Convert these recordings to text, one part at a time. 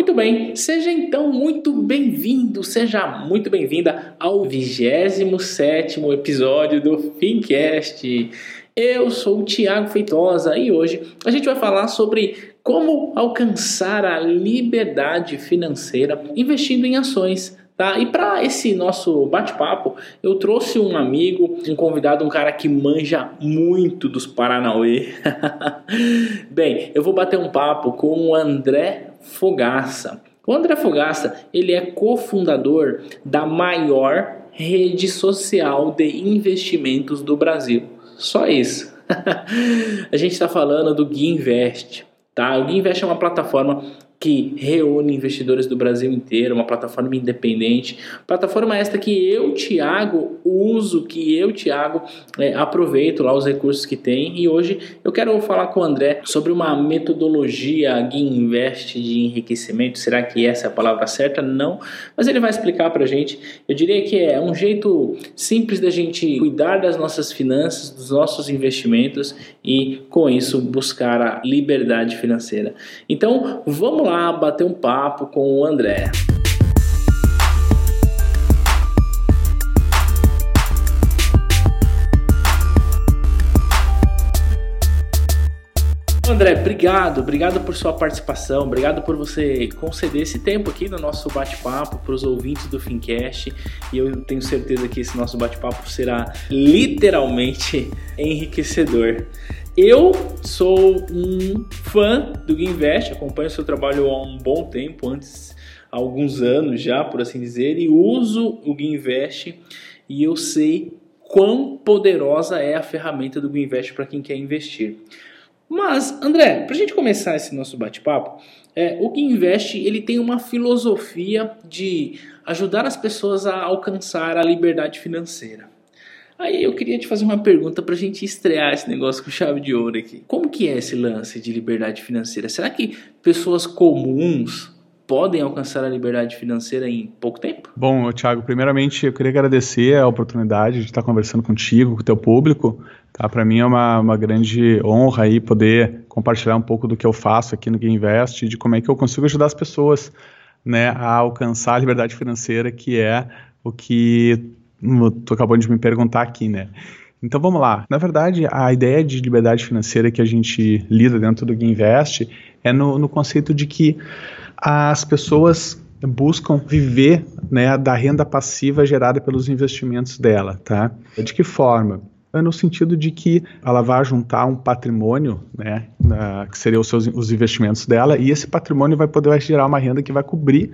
Muito bem, seja então muito bem-vindo, seja muito bem-vinda ao 27 episódio do Fincast. Eu sou o Tiago Feitosa e hoje a gente vai falar sobre como alcançar a liberdade financeira investindo em ações. Tá? E para esse nosso bate-papo, eu trouxe um amigo, um convidado, um cara que manja muito dos Paranauê. Bem, eu vou bater um papo com o André Fogaça. O André Fogaça, ele é cofundador da maior rede social de investimentos do Brasil. Só isso. a gente está falando do Gui Invest. Tá? O Gui Invest é uma plataforma que reúne investidores do Brasil inteiro, uma plataforma independente, plataforma esta que eu, Thiago, uso, que eu, Thiago, é, aproveito lá os recursos que tem. E hoje eu quero falar com o André sobre uma metodologia Gui Invest de enriquecimento, será que essa é a palavra certa? Não, mas ele vai explicar pra gente, eu diria que é um jeito simples da gente cuidar das nossas finanças, dos nossos investimentos e com isso buscar a liberdade financeira. Então, vamos lá lá bater um papo com o André. André, obrigado, obrigado por sua participação, obrigado por você conceder esse tempo aqui no nosso bate-papo para os ouvintes do Fincast e eu tenho certeza que esse nosso bate-papo será literalmente enriquecedor. Eu sou um fã do Invest, acompanho o seu trabalho há um bom tempo, antes há alguns anos já, por assim dizer, e uso o Invest e eu sei quão poderosa é a ferramenta do Invest para quem quer investir. Mas, André, para a gente começar esse nosso bate-papo, é, o Invest ele tem uma filosofia de ajudar as pessoas a alcançar a liberdade financeira. Aí eu queria te fazer uma pergunta para a gente estrear esse negócio com chave de ouro aqui. Como que é esse lance de liberdade financeira? Será que pessoas comuns podem alcançar a liberdade financeira em pouco tempo? Bom, Thiago, primeiramente eu queria agradecer a oportunidade de estar conversando contigo, com o teu público. Tá? Para mim é uma, uma grande honra aí poder compartilhar um pouco do que eu faço aqui no Game Invest e de como é que eu consigo ajudar as pessoas né, a alcançar a liberdade financeira, que é o que tu acabou de me perguntar aqui, né? Então vamos lá. Na verdade, a ideia de liberdade financeira que a gente lida dentro do Invest é no, no conceito de que as pessoas buscam viver né, da renda passiva gerada pelos investimentos dela, tá? De que forma? É no sentido de que ela vai juntar um patrimônio, né, que seriam os, seus, os investimentos dela, e esse patrimônio vai poder gerar uma renda que vai cobrir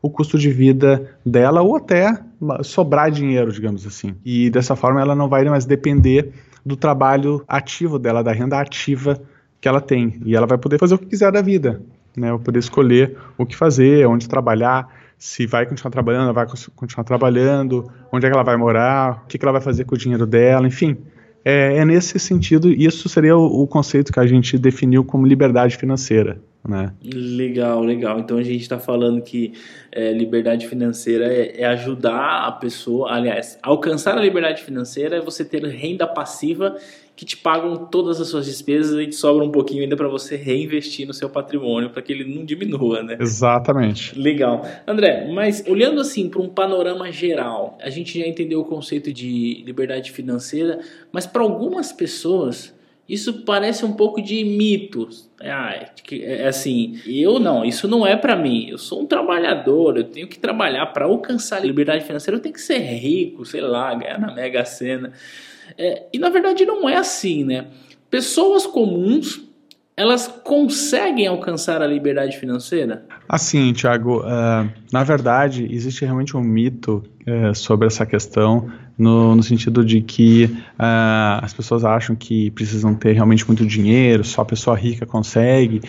o custo de vida dela ou até sobrar dinheiro, digamos assim. E dessa forma ela não vai mais depender do trabalho ativo dela, da renda ativa que ela tem. E ela vai poder fazer o que quiser da vida, né? Vai poder escolher o que fazer, onde trabalhar, se vai continuar trabalhando, vai continuar trabalhando, onde é que ela vai morar, o que, que ela vai fazer com o dinheiro dela, enfim. É, é nesse sentido, isso seria o, o conceito que a gente definiu como liberdade financeira. Né? Legal, legal. Então a gente está falando que é, liberdade financeira é, é, ajudar a pessoa, aliás, alcançar a liberdade financeira é você ter renda passiva que te pagam todas as suas despesas e te sobra um pouquinho ainda para você reinvestir no seu patrimônio para que ele não diminua, né? Exatamente. Legal. André, mas olhando assim para um panorama geral, a gente já entendeu o conceito de liberdade financeira, mas para algumas pessoas isso parece um pouco de mitos. Ah, é assim, eu não, isso não é para mim. Eu sou um trabalhador, eu tenho que trabalhar para alcançar a liberdade financeira, eu tenho que ser rico, sei lá, ganhar na Mega Sena. É, e na verdade não é assim, né? Pessoas comuns elas conseguem alcançar a liberdade financeira? Assim, Thiago, uh, na verdade, existe realmente um mito uh, sobre essa questão, no, no sentido de que uh, as pessoas acham que precisam ter realmente muito dinheiro, só a pessoa rica consegue.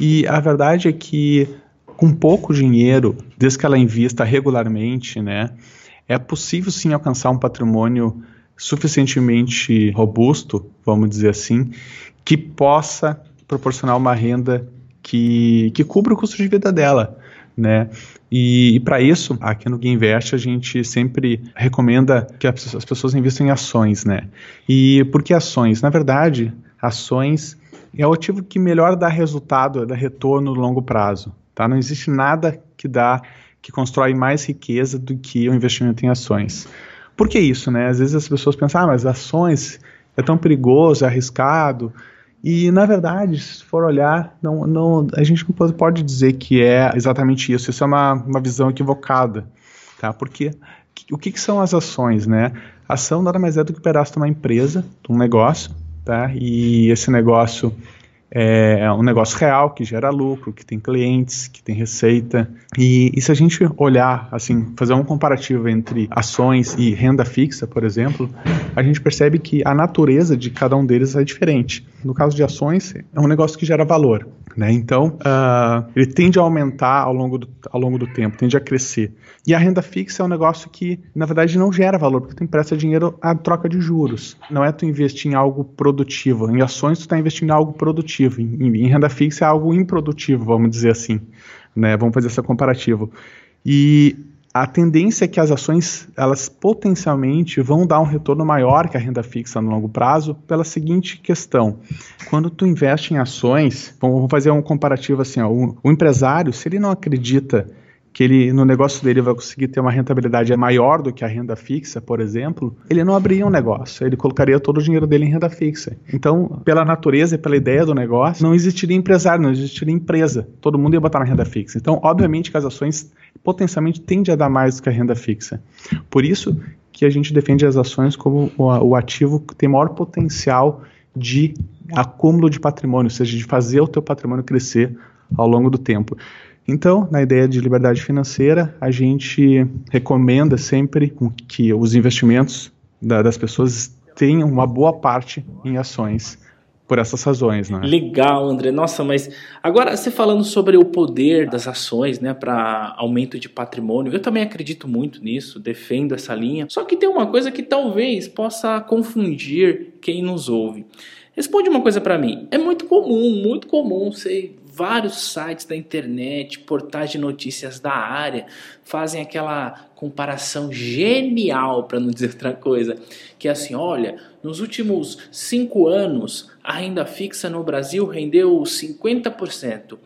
E a verdade é que, com pouco dinheiro, desde que ela invista regularmente, né, é possível sim alcançar um patrimônio suficientemente robusto, vamos dizer assim, que possa proporcionar uma renda que, que cubra o custo de vida dela. Né? E, e para isso, aqui no Invest a gente sempre recomenda que as, as pessoas investam em ações, né? E por que ações? Na verdade, ações é o ativo que melhor dá resultado, dá retorno no longo prazo. Tá? Não existe nada que dá, que constrói mais riqueza do que o investimento em ações. Por que isso, né? Às vezes as pessoas pensam, ah, mas ações é tão perigoso, é arriscado. E, na verdade, se for olhar, não, não, a gente não pode dizer que é exatamente isso. Isso é uma, uma visão equivocada. Tá? Porque o que, que são as ações? Né? ação nada mais é do que o pedaço de uma empresa, de um negócio, tá? e esse negócio é um negócio real que gera lucro, que tem clientes, que tem receita. E, e, se a gente olhar, assim, fazer um comparativo entre ações e renda fixa, por exemplo, a gente percebe que a natureza de cada um deles é diferente. No caso de ações, é um negócio que gera valor. Né? Então, uh, ele tende a aumentar ao longo, do, ao longo do tempo, tende a crescer. E a renda fixa é um negócio que, na verdade, não gera valor, porque tu empresta dinheiro à troca de juros. Não é tu investir em algo produtivo. Em ações, tu está investindo em algo produtivo. Em, em, renda fixa é algo improdutivo, vamos dizer assim. Né? Vamos fazer esse comparativo. E a tendência é que as ações elas potencialmente vão dar um retorno maior que a renda fixa no longo prazo pela seguinte questão: quando tu investe em ações, vamos fazer um comparativo assim, ó, o, o empresário se ele não acredita que ele no negócio dele vai conseguir ter uma rentabilidade maior do que a renda fixa, por exemplo, ele não abriria um negócio, ele colocaria todo o dinheiro dele em renda fixa. Então, pela natureza e pela ideia do negócio, não existiria empresário, não existiria empresa. Todo mundo ia botar na renda fixa. Então, obviamente que as ações potencialmente tendem a dar mais do que a renda fixa. Por isso que a gente defende as ações como o ativo que tem maior potencial de acúmulo de patrimônio, ou seja, de fazer o teu patrimônio crescer ao longo do tempo. Então, na ideia de liberdade financeira, a gente recomenda sempre que os investimentos da, das pessoas tenham uma boa parte em ações por essas razões, né? Legal, André. Nossa, mas agora você falando sobre o poder das ações, né, para aumento de patrimônio, eu também acredito muito nisso, defendo essa linha. Só que tem uma coisa que talvez possa confundir quem nos ouve. Responde uma coisa para mim. É muito comum, muito comum você vários sites da internet, portais de notícias da área, fazem aquela comparação genial, para não dizer outra coisa, que é assim, olha, nos últimos cinco anos a renda fixa no Brasil rendeu 50%.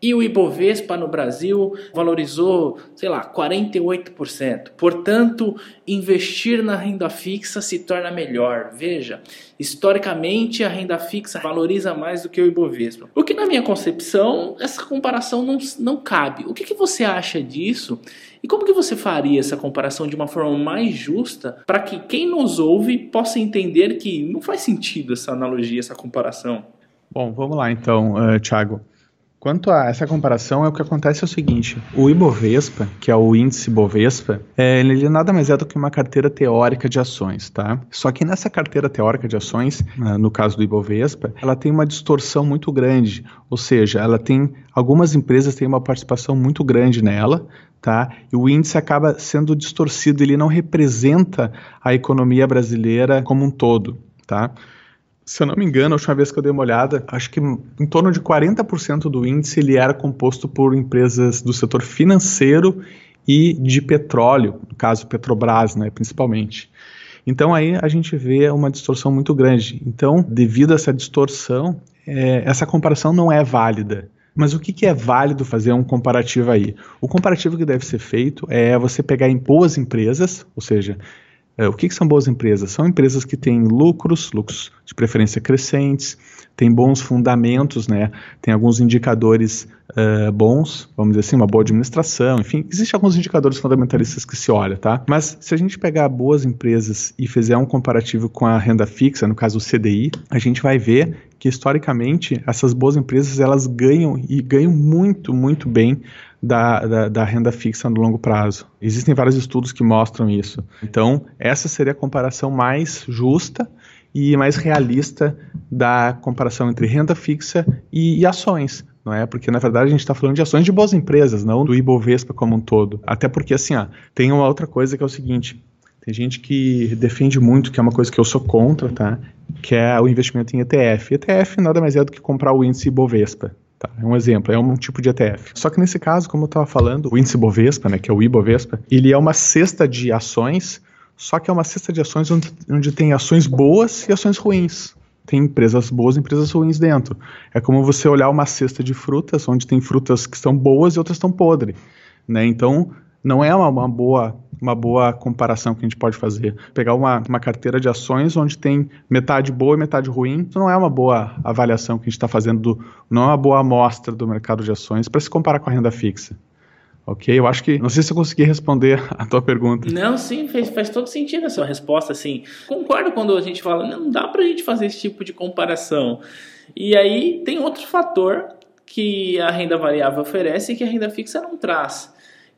E o Ibovespa no Brasil valorizou, sei lá, 48%. Portanto, investir na renda fixa se torna melhor. Veja, historicamente a renda fixa valoriza mais do que o Ibovespa. O que, na minha concepção, essa comparação não, não cabe. O que, que você acha disso? E como que você faria essa comparação de uma forma mais justa para que quem nos ouve possa entender que não faz sentido essa analogia, essa comparação? Bom, vamos lá então, uh, Thiago. Quanto a essa comparação, é o que acontece é o seguinte: o Ibovespa, que é o índice Bovespa, é, ele nada mais é do que uma carteira teórica de ações, tá? Só que nessa carteira teórica de ações, né, no caso do Ibovespa, ela tem uma distorção muito grande, ou seja, ela tem algumas empresas têm uma participação muito grande nela, tá? E o índice acaba sendo distorcido, ele não representa a economia brasileira como um todo, tá? Se eu não me engano, a última vez que eu dei uma olhada, acho que em torno de 40% do índice ele era composto por empresas do setor financeiro e de petróleo, no caso Petrobras, né, principalmente. Então aí a gente vê uma distorção muito grande. Então, devido a essa distorção, é, essa comparação não é válida. Mas o que, que, é válido fazer um comparativo aí? O comparativo que deve ser feito é você pegar em boas empresas, ou seja, é, o que, que, são boas empresas? São empresas que têm lucros, lucros de preferência crescentes, têm bons fundamentos, né? tem alguns indicadores uh, bons, vamos dizer assim, uma boa administração, enfim, existem alguns indicadores fundamentalistas que se olha, tá? Mas se a gente pegar boas empresas e fizer um comparativo com a renda fixa, no caso o CDI, a gente vai ver que historicamente essas boas empresas elas ganham e ganham muito, muito bem da, da, da, renda fixa no longo prazo. Existem vários estudos que mostram isso. Então, essa seria a comparação mais justa e mais realista da comparação entre renda fixa e, e ações. Não é? Porque, na verdade, a gente está falando de ações de boas empresas, não do Ibovespa como um todo. Até porque, assim, ó, tem uma outra coisa que é o seguinte: tem gente que defende muito, que é uma coisa que eu sou contra, tá? Que é o investimento em ETF. ETF nada mais é do que comprar o índice Ibovespa. Tá? É um exemplo, é um tipo de ETF. Só que nesse caso, como eu estava falando, o índice Bovespa, né, que é o Ibovespa, ele é uma cesta de ações, só que é uma cesta de ações onde, onde tem ações boas e ações ruins. tem empresas boas e empresas ruins dentro. É como você olhar uma cesta de frutas, onde tem frutas que estão boas e outras estão podres. Né? Então, não é uma, uma, boa, uma boa comparação que a gente pode fazer. Pegar uma, uma carteira de ações onde tem metade boa e metade ruim, isso não é uma boa avaliação que a gente está fazendo, do, não é uma boa amostra do mercado de ações para se comparar com a renda fixa. Ok? Eu acho que. Não sei se eu consegui responder a tua pergunta. Não, sim, faz, faz todo sentido essa resposta, assim. Concordo quando a gente fala, não dá para a gente fazer esse tipo de comparação. E aí tem outro fator que a renda variável oferece e que a renda fixa não traz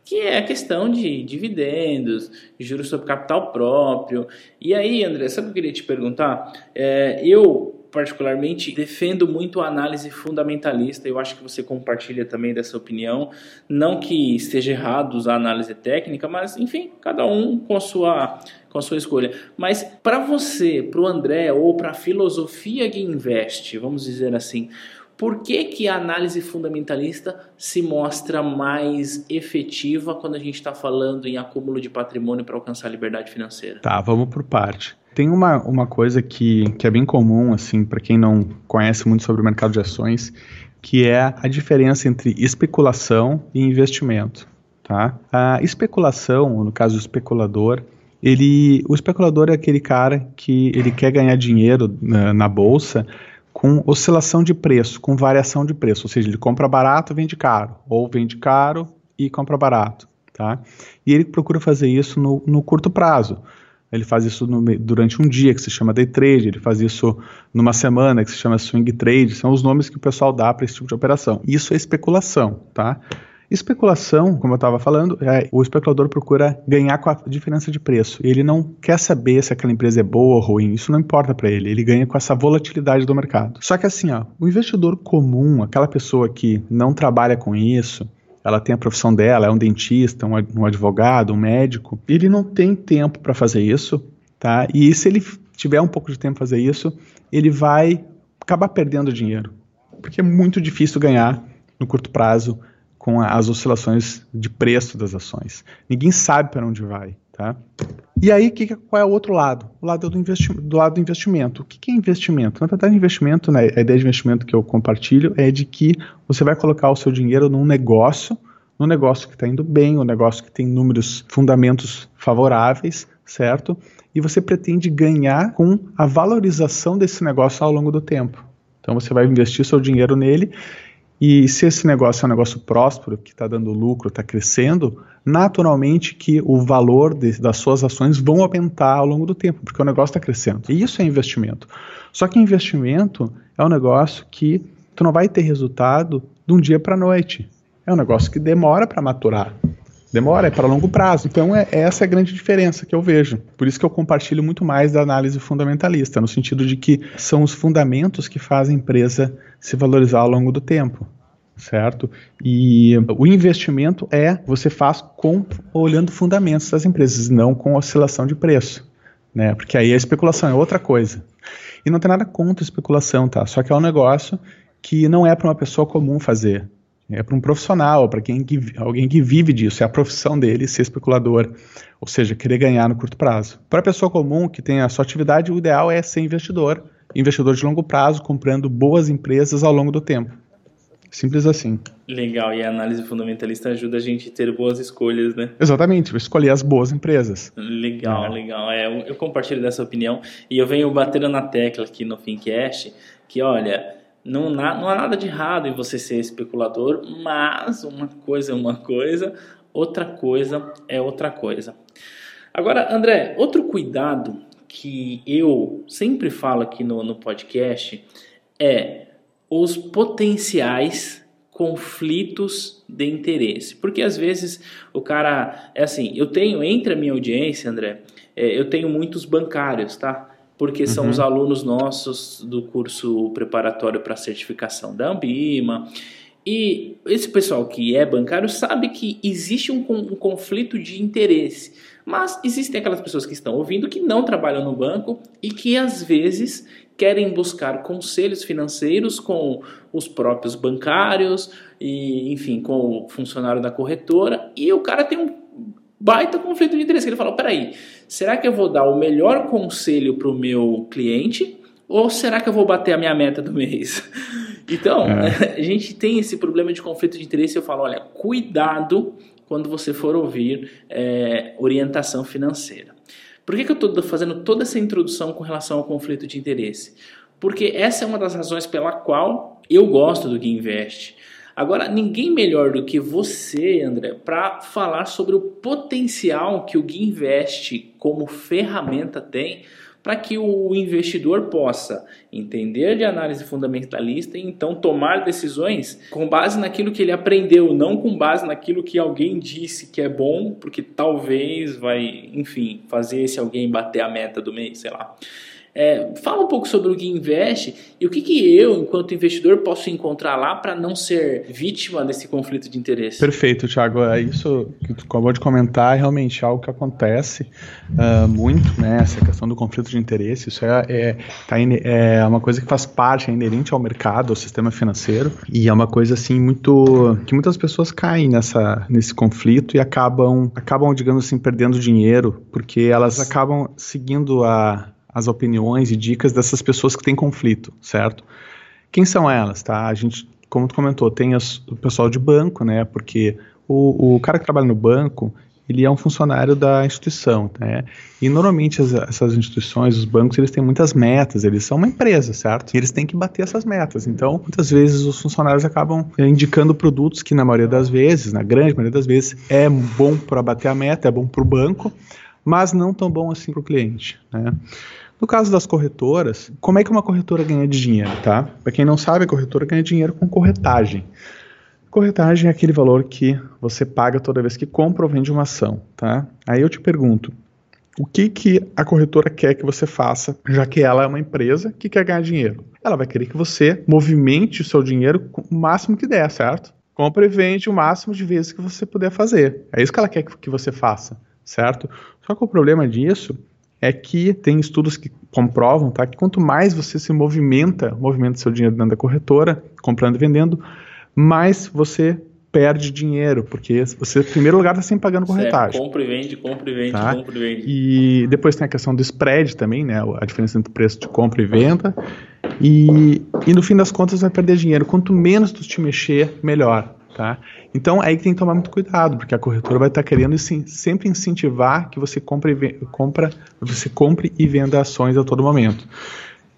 que é a questão de dividendos, juros sobre capital próprio. E aí, André, sabe o que eu queria te perguntar? É, eu, particularmente, defendo muito a análise fundamentalista. Eu acho que você compartilha também dessa opinião. Não que esteja errado usar análise técnica, mas, enfim, cada um com a sua, com a sua escolha. Mas para você, para o André, ou para a filosofia que investe, vamos dizer assim, por que, que a análise fundamentalista se mostra mais efetiva quando a gente está falando em acúmulo de patrimônio para alcançar a liberdade financeira? Tá, vamos por parte. Tem uma, uma coisa que, que é bem comum, assim, para quem não conhece muito sobre o mercado de ações, que é a diferença entre especulação e investimento. Tá? A especulação, no caso do especulador, ele, o especulador é aquele cara que ele quer ganhar dinheiro na, na bolsa com oscilação de preço, com variação de preço, ou seja, ele compra barato, vende caro, ou vende caro e compra barato, tá? E ele procura fazer isso no, no curto prazo. Ele faz isso no, durante um dia, que se chama day trade, ele faz isso numa semana, que se chama swing trade, são os nomes que o pessoal dá para esse tipo de operação. Isso é especulação, tá? Especulação, como eu estava falando, é, o especulador procura ganhar com a diferença de preço. Ele não quer saber se aquela empresa é boa ou ruim, isso não importa para ele. Ele ganha com essa volatilidade do mercado. Só que assim, ó, o investidor comum, aquela pessoa que não trabalha com isso, ela tem a profissão dela, é um dentista, um advogado, um médico, ele não tem tempo para fazer isso, tá? E se ele tiver um pouco de tempo para fazer isso, ele vai acabar perdendo dinheiro, porque é muito difícil ganhar no curto prazo com as oscilações de preço das ações. Ninguém sabe para onde vai. Tá? E aí, que, qual é o outro lado? O lado do, investi do lado do investimento. O que, que é investimento? Na verdade, investimento, né, a ideia de investimento que eu compartilho é de que você vai colocar o seu dinheiro num negócio, num negócio que está indo bem, um negócio que tem números, fundamentos favoráveis, certo? E você pretende ganhar com a valorização desse negócio ao longo do tempo. Então você vai investir seu dinheiro nele e se esse negócio é um negócio próspero, que está dando lucro, está crescendo, naturalmente que o valor de, das suas ações vão aumentar ao longo do tempo, porque o negócio está crescendo. E isso é investimento. Só que investimento é um negócio que tu não vai ter resultado de um dia para a noite. É um negócio que demora para maturar. Demora, é para longo prazo. Então, é, essa é a grande diferença que eu vejo. Por isso que eu compartilho muito mais da análise fundamentalista, no sentido de que são os fundamentos que fazem a empresa se valorizar ao longo do tempo. Certo? E o investimento é você faz com olhando fundamentos das empresas, não com oscilação de preço. Né? Porque aí a especulação é outra coisa. E não tem nada contra especulação, tá? Só que é um negócio que não é para uma pessoa comum fazer. É para um profissional, para quem que, alguém que vive disso, é a profissão dele ser especulador, ou seja, querer ganhar no curto prazo. Para a pessoa comum que tem a sua atividade, o ideal é ser investidor, investidor de longo prazo, comprando boas empresas ao longo do tempo. Simples assim. Legal, e a análise fundamentalista ajuda a gente a ter boas escolhas, né? Exatamente, escolher as boas empresas. Legal, é. legal. É, eu compartilho dessa opinião e eu venho batendo na tecla aqui no Fincast que, olha, não, não há nada de errado em você ser especulador, mas uma coisa é uma coisa, outra coisa é outra coisa. Agora, André, outro cuidado que eu sempre falo aqui no, no podcast é os potenciais conflitos de interesse. Porque às vezes o cara, é assim, eu tenho entre a minha audiência, André, é, eu tenho muitos bancários, tá? Porque são uhum. os alunos nossos do curso preparatório para certificação da Ambima. E esse pessoal que é bancário sabe que existe um, um, conflito de interesse, mas existem aquelas pessoas que estão ouvindo que não trabalham no banco e que às vezes querem buscar conselhos financeiros com os próprios bancários e, enfim, com o funcionário da corretora e o cara tem um baita conflito de interesse. Ele fala: peraí, será que eu vou dar o melhor conselho para o meu cliente Ou será que eu vou bater a minha meta do mês? Então, é. a gente tem esse problema de conflito de interesse. Eu falo, olha, cuidado quando você for ouvir é, orientação financeira. Por que, que eu estou fazendo toda essa introdução com relação ao conflito de interesse? Porque essa é uma das razões pela qual eu gosto do Gui Invest. Agora, ninguém melhor do que você, André, para falar sobre o potencial que o Gui como ferramenta tem para que o investidor possa entender de análise fundamentalista e então tomar decisões com base naquilo que ele aprendeu, não com base naquilo que alguém disse que é bom, porque talvez vai, enfim, fazer esse alguém bater a meta do mês, sei lá. É, fala um pouco sobre o que investe e o que, que eu, enquanto investidor, posso encontrar lá para não ser vítima desse conflito de interesse. Perfeito, Thiago. É isso que tu acabou de comentar é realmente algo que acontece uh, muito, né? Essa questão do conflito de interesse. Isso é, é, tá é uma coisa que faz parte, é inerente ao mercado, ao sistema financeiro e é uma coisa assim muito que muitas pessoas caem nessa nesse conflito e acabam acabam digamos assim perdendo dinheiro porque elas acabam seguindo a as opiniões e dicas dessas pessoas que têm conflito, certo? Quem são elas, tá? A gente, como tu comentou, tem as, o pessoal de banco, né? Porque o, o cara que trabalha no banco, ele é um funcionário da instituição, né? E normalmente as, essas instituições, os bancos, eles têm muitas metas, eles são uma empresa, certo? E eles têm que bater essas metas. Então, muitas vezes os funcionários acabam indicando produtos que na maioria das vezes, na grande maioria das vezes, é bom para bater a meta, é bom para o banco, mas não tão bom assim para o cliente, né? No caso das corretoras, como é que uma corretora ganha dinheiro, tá? Para quem não sabe, a corretora ganha dinheiro com corretagem. Corretagem é aquele valor que você paga toda vez que compra ou vende uma ação, tá? Aí eu te pergunto, o que, que a corretora quer que você faça, já que ela é uma empresa que quer ganhar dinheiro? Ela vai querer que você movimente o seu dinheiro o máximo que der, certo? Compra e vende o máximo de vezes que você puder fazer. É isso que ela quer que você faça, certo? Só que o problema disso é que tem estudos que comprovam tá, que quanto mais você se movimenta, movimenta seu dinheiro dentro da corretora, comprando e vendendo, mais você perde dinheiro, porque você, em primeiro lugar, está sempre pagando corretagem. Compra e vende, compra e vende, tá? compra e vende. E depois tem a questão do spread também, né? A diferença entre o preço de compra e venda. E, e no fim das contas vai perder dinheiro. Quanto menos tu te mexer, melhor. Tá? Então aí que tem que tomar muito cuidado, porque a corretora vai estar tá querendo sempre incentivar que você compre, compra, você compre e venda ações a todo momento.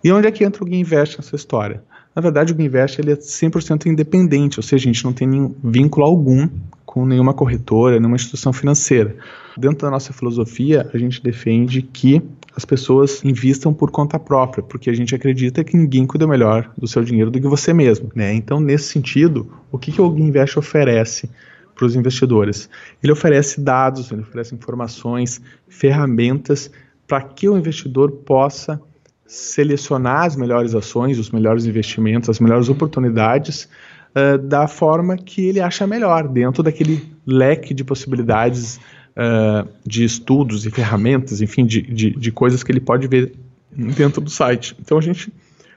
E onde é que entra o Invest nessa história? Na verdade, o Invest ele é 100% independente, ou seja, a gente não tem nenhum vínculo algum com nenhuma corretora, nenhuma instituição financeira. Dentro da nossa filosofia, a gente defende que as pessoas investam por conta própria, porque a gente acredita que ninguém cuida melhor do seu dinheiro do que você mesmo. Né? Então, nesse sentido, o que, que o Invest oferece para os investidores? Ele oferece dados, ele oferece informações, ferramentas para que o investidor possa selecionar as melhores ações, os melhores investimentos, as melhores oportunidades uh, da forma que ele acha melhor, dentro daquele leque de possibilidades uh, de estudos e ferramentas, enfim, de, de, de coisas que ele pode ver dentro do site. Então a gente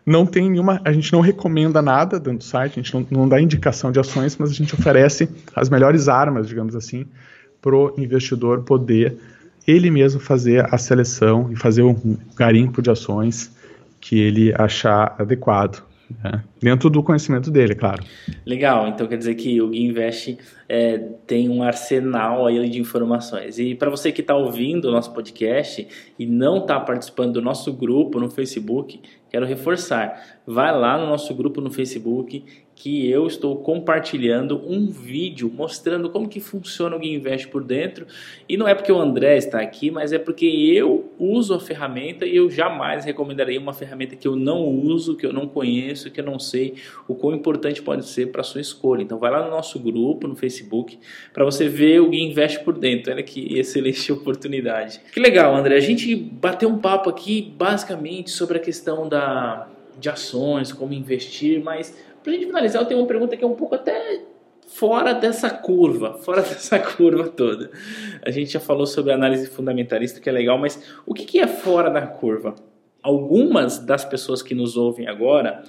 não tem nenhuma, a gente não recomenda nada dentro do site, a gente não, não dá indicação de ações, mas a gente oferece as melhores armas, digamos assim, para o investidor poder ele mesmo fazer a seleção e fazer um garimpo de ações que ele achar adequado. Né? Dentro do conhecimento dele, é claro. Legal, então quer dizer que o Gui Invest é, tem um arsenal aí de informações. E para você que está ouvindo o nosso podcast e não está participando do nosso grupo no Facebook, quero reforçar. Vai lá no nosso grupo no Facebook que eu estou compartilhando um vídeo mostrando como que funciona o Guinvest por dentro. E não é porque o André está aqui, mas é porque eu uso a ferramenta e eu jamais recomendarei uma ferramenta que eu não uso, que eu não conheço, que eu não sei o quão importante pode ser para a sua escolha. Então vai lá no nosso grupo no Facebook para você ver o Guinvest por dentro. Olha que excelente oportunidade. Que legal, André. A gente bateu um papo aqui basicamente sobre a questão da de ações, como investir, mas para a gente finalizar, eu tenho uma pergunta que é um pouco até fora dessa curva, fora dessa curva toda. A gente já falou sobre análise fundamentalista, que é legal, mas o que, que é fora da curva? Algumas das pessoas que nos ouvem agora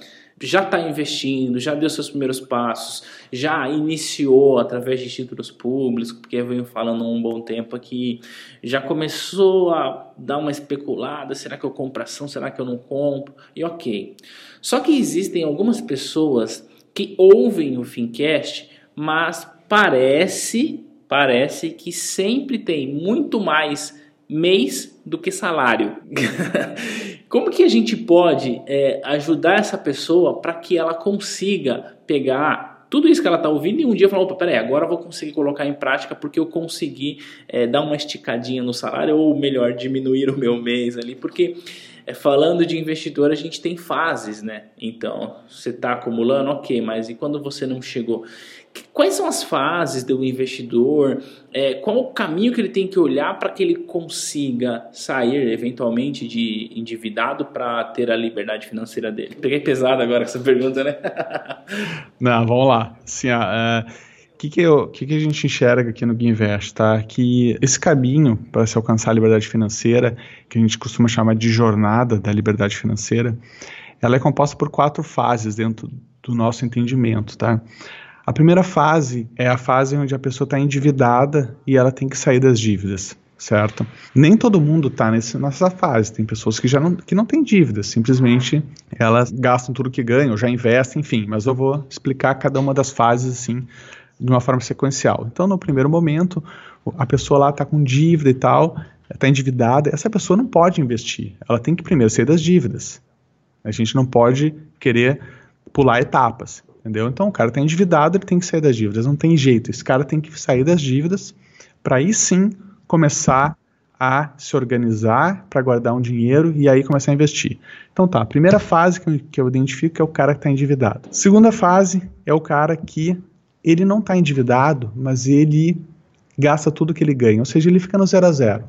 já está investindo, já deu seus primeiros passos, já iniciou através de títulos públicos, porque eu venho falando há um bom tempo aqui, já começou a dar uma especulada, será que eu compro ação, será que eu não compro? E ok. Só que existem algumas pessoas que ouvem o Fincast, mas parece, parece que sempre tem muito mais mês do que salário. Como que a gente pode é, ajudar essa pessoa para que ela consiga pegar tudo isso que ela está ouvindo e um dia falar, opa, peraí, agora eu vou conseguir colocar em prática porque eu consegui é, dar uma esticadinha no salário ou melhor, diminuir o meu mês ali, porque é, falando de investidor, a gente tem fases, né? Então, você está acumulando, ok, mas e quando você não chegou? Quais são as fases do investidor? É, qual o caminho que ele tem que olhar para que ele consiga sair eventualmente de endividado para ter a liberdade financeira dele? Peguei pesado agora com essa pergunta, né? Não, vamos lá. Assim, o uh, que, que, que, que a gente enxerga aqui no Guinvest, tá? Que esse caminho para se alcançar a liberdade financeira, que a gente costuma chamar de jornada da liberdade financeira, ela é composta por quatro fases dentro do nosso entendimento, tá? A primeira fase é a fase onde a pessoa está endividada e ela tem que sair das dívidas, certo? Nem todo mundo está nessa fase. Tem pessoas que já não, que não têm dívidas, simplesmente elas gastam tudo que ganham, já investem, enfim. Mas eu vou explicar cada uma das fases assim de uma forma sequencial. Então, no primeiro momento, a pessoa lá está com dívida e tal, está endividada. Essa pessoa não pode investir. Ela tem que primeiro sair das dívidas. A gente não pode querer pular etapas. Entendeu? Então o cara está endividado, ele tem que sair das dívidas, não tem jeito. Esse cara tem que sair das dívidas para aí sim começar a se organizar para guardar um dinheiro e aí começar a investir. Então tá, a primeira fase que eu identifico é o cara que está endividado. Segunda fase é o cara que ele não está endividado, mas ele gasta tudo que ele ganha, ou seja, ele fica no zero a zero,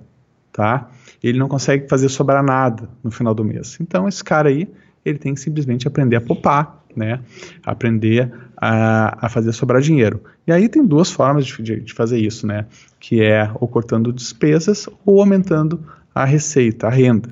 tá? Ele não consegue fazer sobrar nada no final do mês. Então esse cara aí, ele tem que simplesmente aprender a poupar, né? Aprender a, a fazer sobrar dinheiro. E aí tem duas formas de, de, de, fazer isso, né? Que é ou cortando despesas ou aumentando a receita, a renda.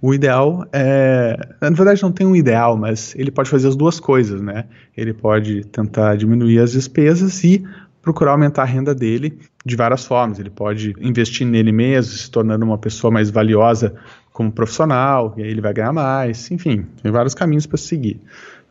O ideal é, na verdade não tem um ideal, mas ele pode fazer as duas coisas, né? Ele pode tentar diminuir as despesas e procurar aumentar a renda dele de várias formas. Ele pode investir nele mesmo, se tornando uma pessoa mais valiosa como profissional, e aí ele vai ganhar mais. Enfim, tem vários caminhos para seguir.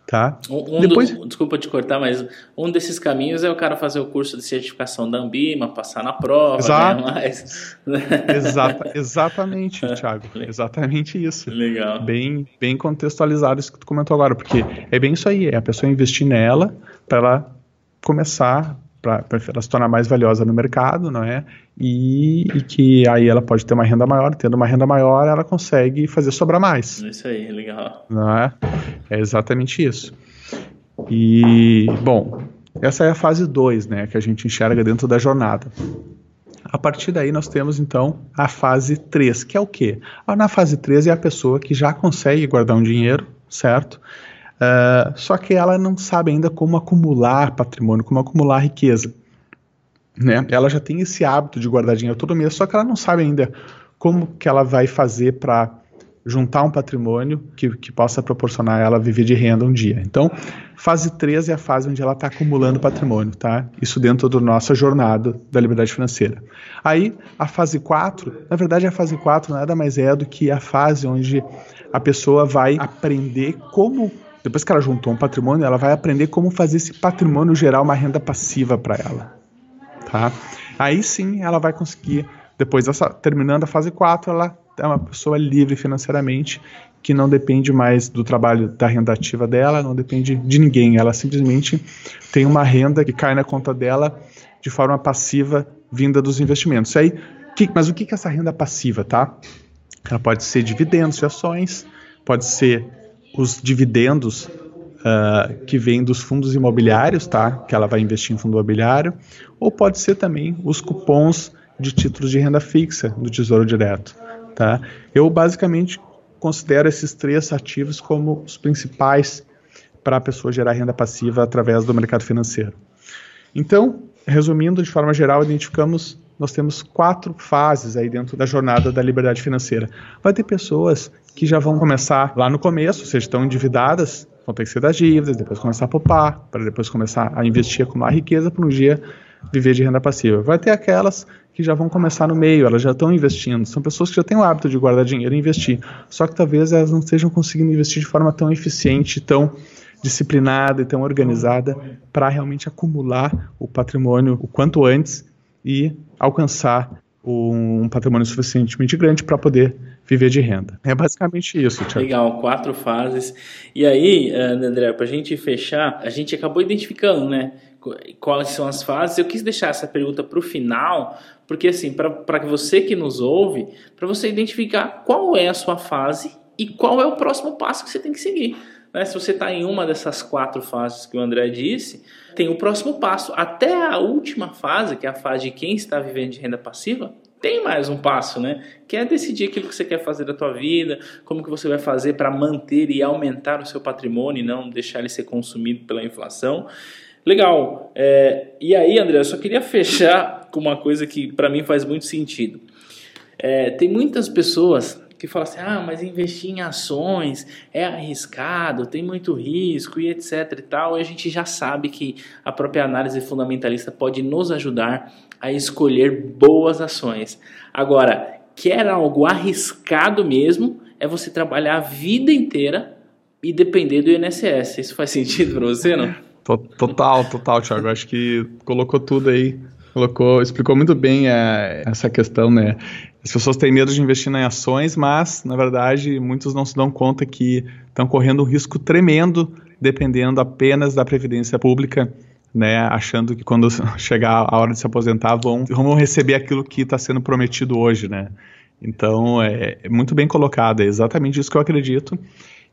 Tá? Um, um Depois... Do, desculpa te cortar, mas um desses caminhos é o cara fazer o curso de certificação da Ambima, passar na prova, Exato. mais. Exata, exatamente, Thiago. Exatamente isso. Legal. Bem, bem contextualizado isso que tu comentou agora, porque é bem isso aí, é a pessoa investir nela para ela começar para ela se tornar mais valiosa no mercado, não é? E, e, que aí ela pode ter uma renda maior, tendo uma renda maior, ela consegue fazer sobrar mais. Isso aí, legal. Não é? É exatamente isso. E, bom, essa é a fase 2, né, que a gente enxerga dentro da jornada. A partir daí nós temos então a fase 3, que é o quê? Ah, na fase 3 é a pessoa que já consegue guardar um dinheiro, certo? Uh, só que ela não sabe ainda como acumular patrimônio, como acumular riqueza. Né? Ela já tem esse hábito de guardar dinheiro todo mês, só que ela não sabe ainda como que ela vai fazer para juntar um patrimônio que, que possa proporcionar ela viver de renda um dia. Então, fase 3 é a fase onde ela está acumulando patrimônio, tá? Isso dentro da nossa jornada da liberdade financeira. Aí, a fase 4, na verdade, a fase 4 nada mais é do que a fase onde a pessoa vai aprender como depois que ela juntou um patrimônio, ela vai aprender como fazer esse patrimônio gerar uma renda passiva para ela. Tá? Aí sim ela vai conseguir, depois dessa, terminando a fase 4, ela é uma pessoa livre financeiramente, que não depende mais do trabalho da renda ativa dela, não depende de ninguém. Ela simplesmente tem uma renda que cai na conta dela de forma passiva vinda dos investimentos. Aí, que, mas o que é essa renda passiva, tá? Ela pode ser dividendos de ações, pode ser os dividendos uh, que vêm dos fundos imobiliários, tá? Que ela vai investir em fundo imobiliário, ou pode ser também os cupons de títulos de renda fixa do Tesouro Direto, tá? Eu basicamente considero esses três ativos como os principais para a pessoa gerar renda passiva através do mercado financeiro. Então, resumindo de forma geral, identificamos nós temos quatro fases aí dentro da jornada da liberdade financeira. Vai ter pessoas que já vão começar lá no começo, ou seja, estão endividadas vão ter que ser das dívidas, depois começar a poupar, para depois começar a investir, acumular riqueza para um dia viver de renda passiva. Vai ter aquelas que já vão começar no meio, elas já estão investindo. São pessoas que já têm o hábito de guardar dinheiro e investir. Só que talvez elas não estejam conseguindo investir de forma tão eficiente, tão disciplinada e tão organizada para realmente acumular o patrimônio o quanto antes e alcançar um patrimônio suficientemente grande para poder viver de renda. É basicamente isso, Thiago. Legal, quatro fases. E aí, eh, André, para a gente fechar, a gente acabou identificando, né? Quais são as fases? Eu quis deixar essa pergunta para o final, porque assim, para você que nos ouve, para você identificar qual é a sua fase e qual é o próximo passo que você tem que seguir. Né? Se você está em uma dessas quatro fases que o André disse, tem o próximo passo. Até a última fase, que é a fase de quem está vivendo de renda passiva, tem mais um passo, né? Que é decidir aquilo que você quer fazer da tua vida, como que você vai fazer para manter e aumentar o seu patrimônio e não deixar ele ser consumido pela inflação. Legal. É, e aí, André, eu só queria fechar com uma coisa que para mim faz muito sentido. É, tem muitas pessoas que falam assim: ah, mas investir em ações é arriscado, tem muito risco e etc e tal. E a gente já sabe que a própria análise fundamentalista pode nos ajudar a escolher boas ações. Agora, quer algo arriscado mesmo, é você trabalhar a vida inteira e depender do INSS. Isso faz sentido para você, não? Total, total, Thiago. Acho que colocou tudo aí. Colocou, explicou muito bem é, essa questão, né? As pessoas têm medo de investir em ações, mas, na verdade, muitos não se dão conta que estão correndo um risco tremendo dependendo apenas da previdência pública, né? Achando que quando chegar a hora de se aposentar vão, vão receber aquilo que está sendo prometido hoje, né? Então, é, é muito bem colocado, é exatamente isso que eu acredito.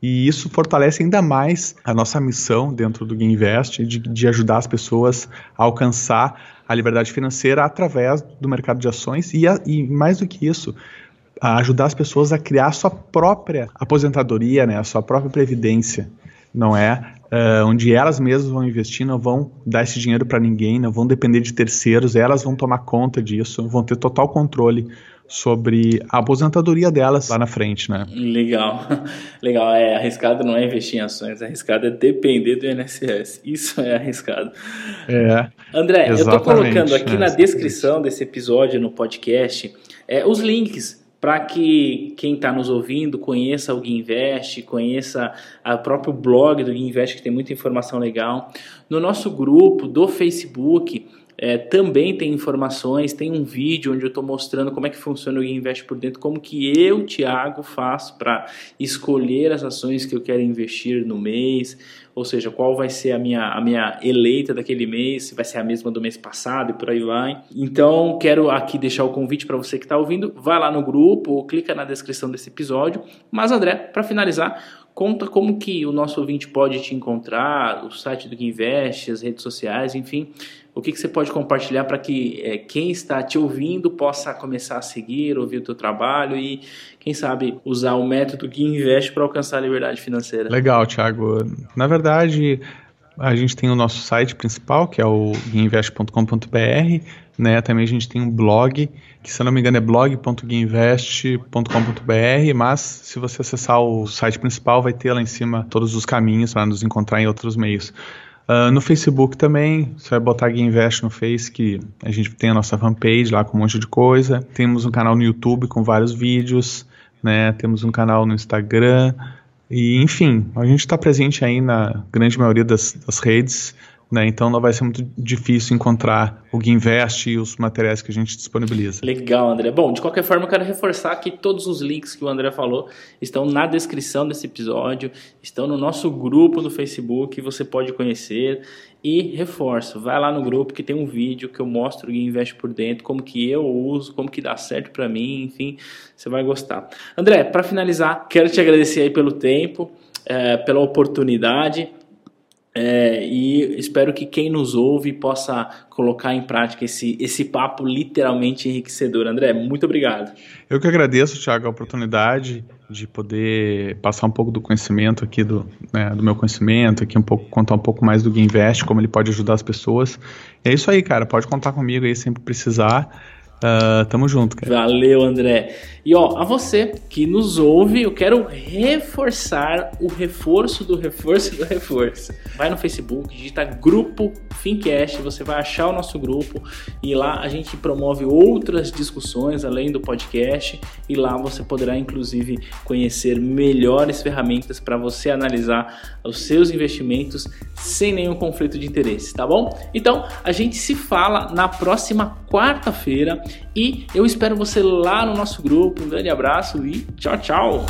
E isso fortalece ainda mais a nossa missão dentro do Invest de, de ajudar as pessoas a alcançar a liberdade financeira através do mercado de ações e, a, e mais do que isso, ajudar as pessoas a criar a sua própria aposentadoria, né, a sua própria previdência, não é? Uh, onde elas mesmas vão investir, não vão dar esse dinheiro para ninguém, não vão depender de terceiros, elas vão tomar conta disso, vão ter total controle sobre a aposentadoria delas lá na frente, né? Legal, legal. É arriscado não é investir em ações, arriscado é depender do INSS. Isso é arriscado. É. André, eu estou colocando aqui é, na descrição desse episódio no podcast é, os links para que quem está nos ouvindo conheça o Guinvest, conheça o próprio blog do Guinvest, que tem muita informação legal. No nosso grupo do Facebook, é, também tem informações, tem um vídeo onde eu estou mostrando como é que funciona o Invest por dentro, como que eu, Thiago, faço para escolher as ações que eu quero investir no mês, ou seja, qual vai ser a minha, a minha eleita daquele mês, se vai ser a mesma do mês passado e por aí vai. Então, quero aqui deixar o convite para você que está ouvindo, vai lá no grupo ou clica na descrição desse episódio. Mas, André, para finalizar, conta como que o nosso ouvinte pode te encontrar, o site do Invest, as redes sociais, enfim, o que, que você pode compartilhar para que é, quem está te ouvindo possa começar a seguir, ouvir o teu trabalho e, quem sabe, usar o método que investe para alcançar a liberdade financeira? Legal, Thiago. Na verdade, a gente tem o nosso site principal, que é o guinvest.com.br, né? Também a gente tem um blog, que se eu não me engano é blog.guinvest.com.br, mas se você acessar o site principal, vai ter lá em cima todos os caminhos para nos encontrar em outros meios. Uh, no Facebook também, você vai botar Invest no Face, que a gente tem a nossa fanpage lá com um monte de coisa. Temos um canal no YouTube com vários vídeos, né? Temos um canal no Instagram. E, enfim, a gente está presente aí na grande maioria das, das redes. Né? Então não vai ser muito difícil encontrar o Guinvest e os materiais que a gente disponibiliza. Legal, André. Bom, de qualquer forma, eu quero reforçar que todos os links que o André falou estão na descrição desse episódio, estão no nosso grupo no Facebook, você pode conhecer. E reforço, vai lá no grupo que tem um vídeo que eu mostro o Guinvest por dentro, como que eu uso, como que dá certo para mim, enfim, você vai gostar. André, para finalizar, quero te agradecer aí pelo tempo, é, pela oportunidade. É, e espero que quem nos ouve possa colocar em prática esse, esse papo literalmente enriquecedor. André, muito obrigado. Eu que agradeço, Thiago, a oportunidade de poder passar um pouco do conhecimento aqui, do, né, do meu conhecimento, aqui um pouco, contar um pouco mais do Invest, como ele pode ajudar as pessoas. É isso aí, cara, pode contar comigo aí sempre precisar. Uh, tamo junto, cara. Valeu, André. E ó, a você que nos ouve, eu quero reforçar o reforço do reforço do reforço. Vai no Facebook, digita grupo Fincast, você vai achar o nosso grupo e lá a gente promove outras discussões além do podcast e lá você poderá inclusive conhecer melhores ferramentas para você analisar os seus investimentos sem nenhum conflito de interesse, tá bom? Então, a gente se fala na próxima quarta-feira e eu espero você lá no nosso grupo. Um grande abraço e tchau, tchau!